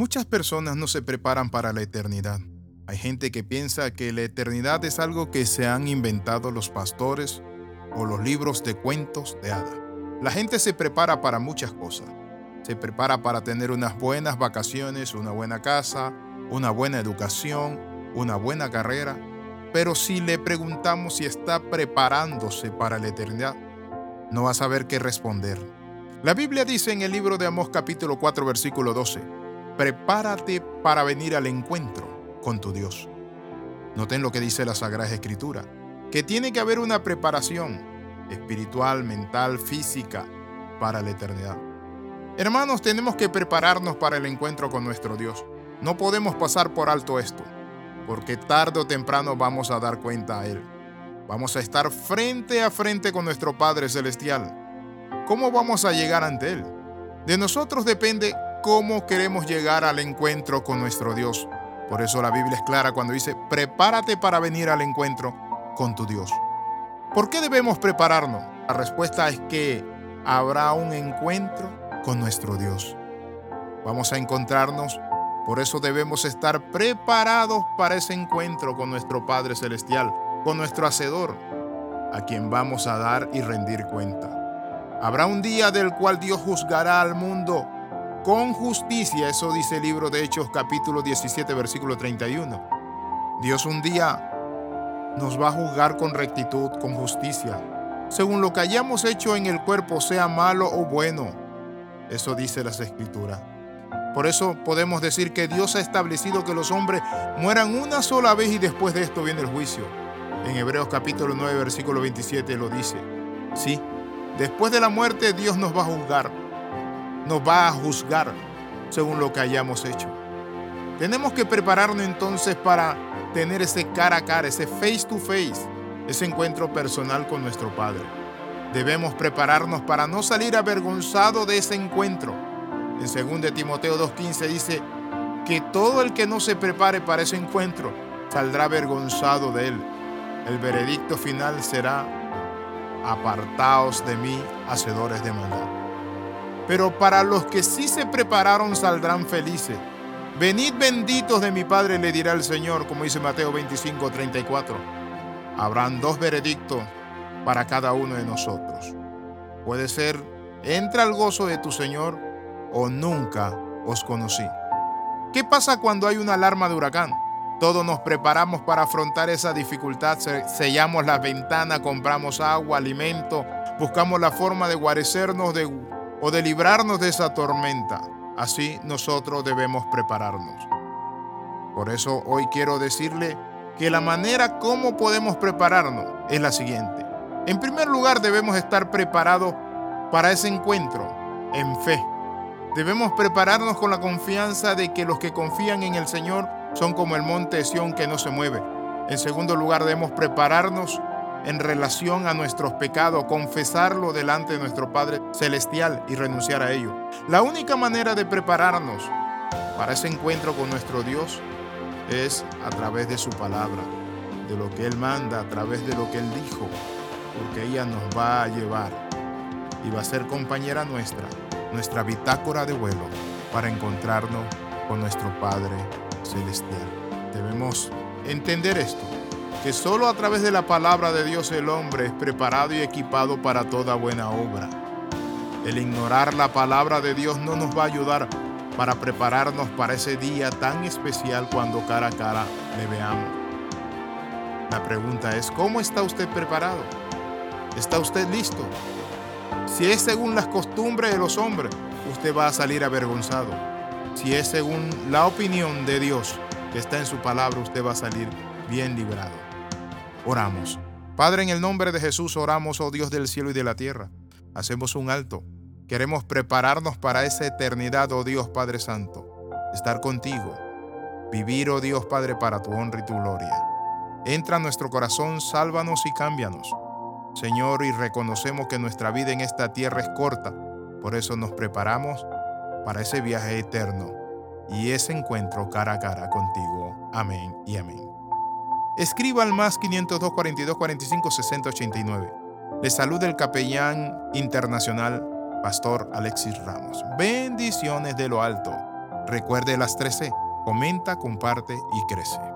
Muchas personas no se preparan para la eternidad. Hay gente que piensa que la eternidad es algo que se han inventado los pastores o los libros de cuentos de hadas. La gente se prepara para muchas cosas. Se prepara para tener unas buenas vacaciones, una buena casa, una buena educación, una buena carrera. Pero si le preguntamos si está preparándose para la eternidad, no va a saber qué responder. La Biblia dice en el libro de Amós capítulo 4 versículo 12, prepárate para venir al encuentro con tu Dios. Noten lo que dice la Sagrada Escritura, que tiene que haber una preparación espiritual, mental, física para la eternidad. Hermanos, tenemos que prepararnos para el encuentro con nuestro Dios. No podemos pasar por alto esto, porque tarde o temprano vamos a dar cuenta a Él. Vamos a estar frente a frente con nuestro Padre Celestial. ¿Cómo vamos a llegar ante Él? De nosotros depende cómo queremos llegar al encuentro con nuestro Dios. Por eso la Biblia es clara cuando dice, prepárate para venir al encuentro con tu Dios. ¿Por qué debemos prepararnos? La respuesta es que habrá un encuentro con nuestro Dios. Vamos a encontrarnos, por eso debemos estar preparados para ese encuentro con nuestro Padre Celestial, con nuestro Hacedor, a quien vamos a dar y rendir cuenta. Habrá un día del cual Dios juzgará al mundo con justicia. Eso dice el libro de Hechos capítulo 17 versículo 31. Dios un día nos va a juzgar con rectitud, con justicia, según lo que hayamos hecho en el cuerpo, sea malo o bueno. Eso dice las escrituras. Por eso podemos decir que Dios ha establecido que los hombres mueran una sola vez y después de esto viene el juicio. En Hebreos capítulo 9 versículo 27 lo dice. Sí, después de la muerte Dios nos va a juzgar nos va a juzgar según lo que hayamos hecho. Tenemos que prepararnos entonces para tener ese cara a cara, ese face to face, ese encuentro personal con nuestro Padre. Debemos prepararnos para no salir avergonzado de ese encuentro. En 2 Timoteo 2.15 dice que todo el que no se prepare para ese encuentro saldrá avergonzado de él. El veredicto final será, apartaos de mí, hacedores de maldad. Pero para los que sí se prepararon saldrán felices. Venid benditos de mi Padre, le dirá el Señor, como dice Mateo 25, 34. Habrán dos veredictos para cada uno de nosotros. Puede ser, entra al gozo de tu Señor o nunca os conocí. ¿Qué pasa cuando hay una alarma de huracán? Todos nos preparamos para afrontar esa dificultad, sellamos las ventanas, compramos agua, alimento, buscamos la forma de guarecernos de o de librarnos de esa tormenta. Así nosotros debemos prepararnos. Por eso hoy quiero decirle que la manera como podemos prepararnos es la siguiente. En primer lugar debemos estar preparados para ese encuentro en fe. Debemos prepararnos con la confianza de que los que confían en el Señor son como el monte Sión que no se mueve. En segundo lugar debemos prepararnos en relación a nuestros pecados, confesarlo delante de nuestro Padre Celestial y renunciar a ello. La única manera de prepararnos para ese encuentro con nuestro Dios es a través de su palabra, de lo que Él manda, a través de lo que Él dijo, porque ella nos va a llevar y va a ser compañera nuestra, nuestra bitácora de vuelo para encontrarnos con nuestro Padre Celestial. Debemos entender esto que solo a través de la palabra de Dios el hombre es preparado y equipado para toda buena obra. El ignorar la palabra de Dios no nos va a ayudar para prepararnos para ese día tan especial cuando cara a cara le veamos. La pregunta es, ¿cómo está usted preparado? ¿Está usted listo? Si es según las costumbres de los hombres, usted va a salir avergonzado. Si es según la opinión de Dios que está en su palabra, usted va a salir bien librado. Oramos. Padre, en el nombre de Jesús oramos, oh Dios del cielo y de la tierra. Hacemos un alto. Queremos prepararnos para esa eternidad, oh Dios Padre Santo. Estar contigo. Vivir, oh Dios Padre, para tu honra y tu gloria. Entra a nuestro corazón, sálvanos y cámbianos. Señor, y reconocemos que nuestra vida en esta tierra es corta. Por eso nos preparamos para ese viaje eterno y ese encuentro cara a cara contigo. Amén y amén. Escriba al más 502 42 45 60 89. Le saluda el capellán internacional, Pastor Alexis Ramos. Bendiciones de lo alto. Recuerde las 13. Comenta, comparte y crece.